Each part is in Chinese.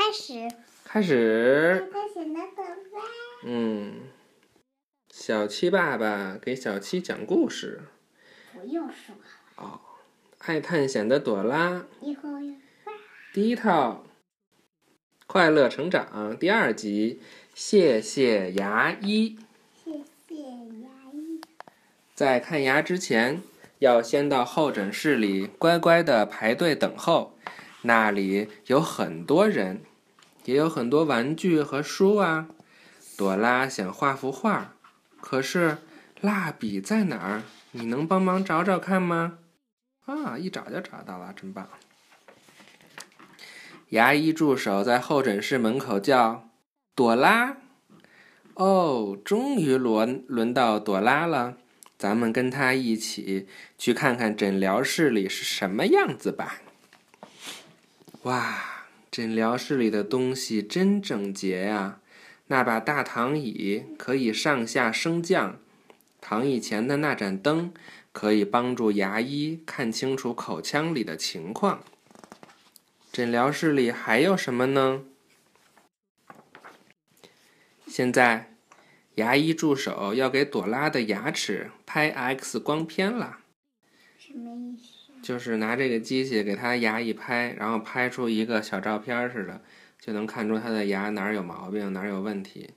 开始。开始。嗯，小七爸爸给小七讲故事。不用说。哦，爱探险的朵拉。以后要。第一套。快乐成长第二集，谢谢牙医。谢谢牙医。在看牙之前，要先到候诊室里乖乖的排队等候。那里有很多人，也有很多玩具和书啊。朵拉想画幅画，可是蜡笔在哪儿？你能帮忙找找看吗？啊，一找就找到了，真棒！牙医助手在候诊室门口叫：“朵拉，哦，终于轮轮到朵拉了，咱们跟她一起去看看诊疗室里是什么样子吧。”哇，诊疗室里的东西真整洁呀！那把大躺椅可以上下升降，躺椅前的那盏灯可以帮助牙医看清楚口腔里的情况。诊疗室里还有什么呢？现在，牙医助手要给朵拉的牙齿拍 X 光片了。什么意思？就是拿这个机器给他牙一拍，然后拍出一个小照片似的，就能看出他的牙哪儿有毛病，哪儿有问题。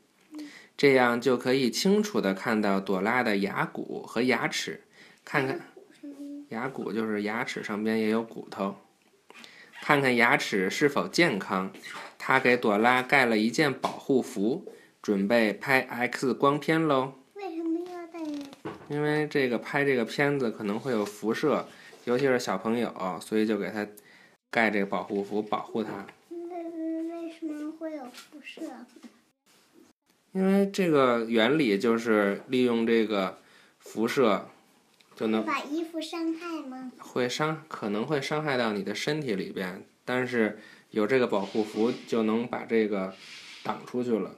这样就可以清楚的看到朵拉的牙骨和牙齿，看看牙骨就是牙齿上边也有骨头。看看牙齿是否健康。他给朵拉盖了一件保护服，准备拍 X 光片喽。为什么要戴？因为这个拍这个片子可能会有辐射，尤其是小朋友，所以就给他盖这个保护服保护他。为为什么会有辐射？因为这个原理就是利用这个辐射。就能把衣服伤害吗？会伤，可能会伤害到你的身体里边，但是有这个保护服就能把这个挡出去了。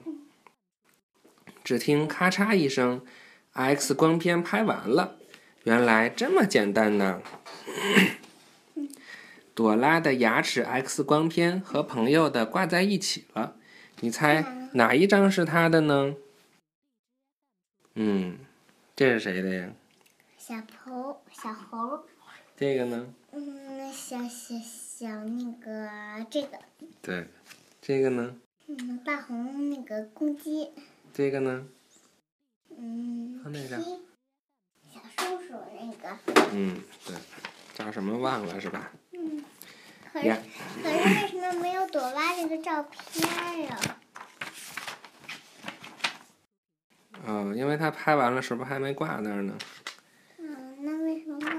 只听咔嚓一声，X 光片拍完了，原来这么简单呢！朵拉的牙齿 X 光片和朋友的挂在一起了，你猜哪一张是他的呢？嗯，这是谁的呀？小猴，小猴。这个呢？嗯，小小小那个这个。对，这个呢？嗯，大红那个公鸡。这个呢？嗯。那个。小松鼠那个。嗯，对，叫什么忘了是吧？嗯。可是可是为什么没有朵拉这个照片呀？嗯，因为他拍完了，是不是还没挂那儿呢？嗯，那为什么挂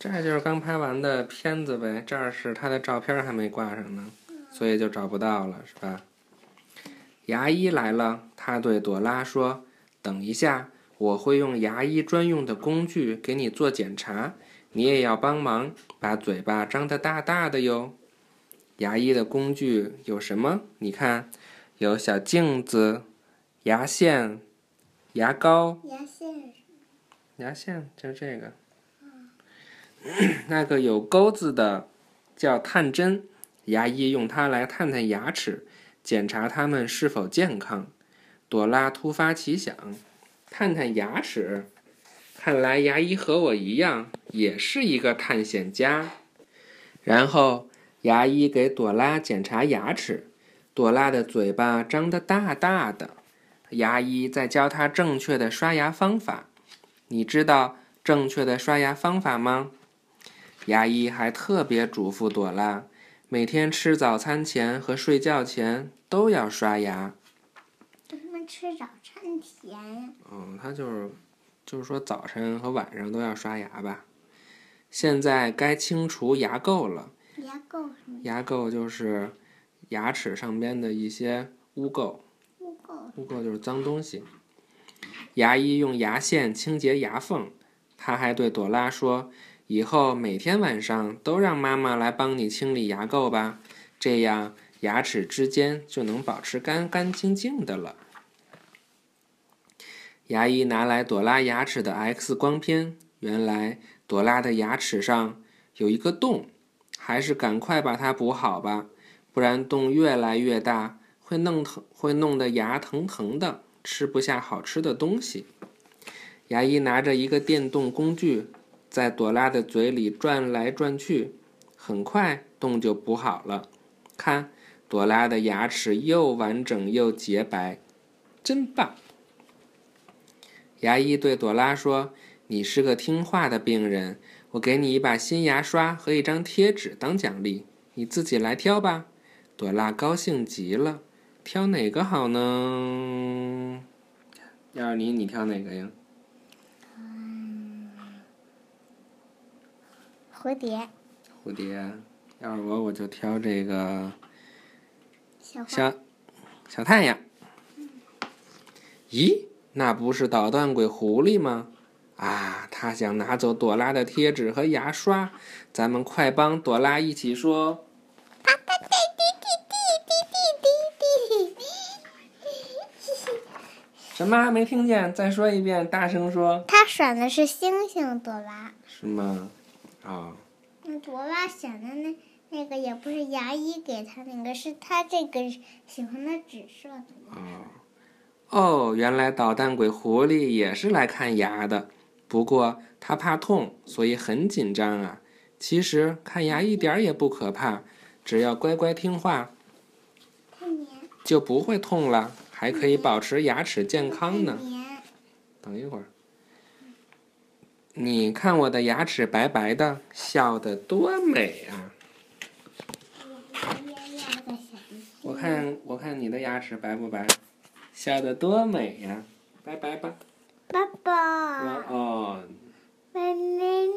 这就是刚拍完的片子呗，这儿是他的照片还没挂上呢，所以就找不到了，是吧？牙医来了，他对朵拉说：“等一下，我会用牙医专用的工具给你做检查，你也要帮忙，把嘴巴张得大大的哟。”牙医的工具有什么？你看，有小镜子、牙线、牙膏。牙线。牙线就这个。那个有钩子的叫探针，牙医用它来探探牙齿，检查它们是否健康。朵拉突发奇想，探探牙齿，看来牙医和我一样，也是一个探险家。然后牙医给朵拉检查牙齿，朵拉的嘴巴张得大大的，牙医在教她正确的刷牙方法。你知道正确的刷牙方法吗？牙医还特别嘱咐朵拉，每天吃早餐前和睡觉前都要刷牙。为什么吃早餐前？嗯，他就是，就是说早晨和晚上都要刷牙吧。现在该清除牙垢了。牙垢牙垢就是牙齿上边的一些污垢。污垢。污垢就是脏东西。牙医用牙线清洁牙缝，他还对朵拉说。以后每天晚上都让妈妈来帮你清理牙垢吧，这样牙齿之间就能保持干干净净的了。牙医拿来朵拉牙齿的 X 光片，原来朵拉的牙齿上有一个洞，还是赶快把它补好吧，不然洞越来越大，会弄疼，会弄得牙疼疼的，吃不下好吃的东西。牙医拿着一个电动工具，在朵拉的嘴里转来转去，很快洞就补好了。看，朵拉的牙齿又完整又洁白，真棒！牙医对朵拉说：“你是个听话的病人，我给你一把新牙刷和一张贴纸当奖励，你自己来挑吧。”朵拉高兴极了，挑哪个好呢？要是你，你挑哪个呀？蝴蝶。蝴蝶。要是我，我就挑这个小小小太阳。咦，那不是捣蛋鬼狐狸吗？啊，他想拿走朵拉的贴纸和牙刷。咱们快帮朵拉一起说。什么？没听见？再说一遍，大声说。他选的是星星，朵拉。是吗？啊。那朵拉选的那那个也不是牙医给他那个，是他这个喜欢的紫色的。哦。哦，原来捣蛋鬼狐狸也是来看牙的，不过他怕痛，所以很紧张啊。其实看牙一点也不可怕，只要乖乖听话，就不会痛了。还可以保持牙齿健康呢。等一会儿，你看我的牙齿白白的，笑得多美啊！我看，我看你的牙齿白不白？笑得多美呀！拜拜吧。爸爸。晚安。拜拜。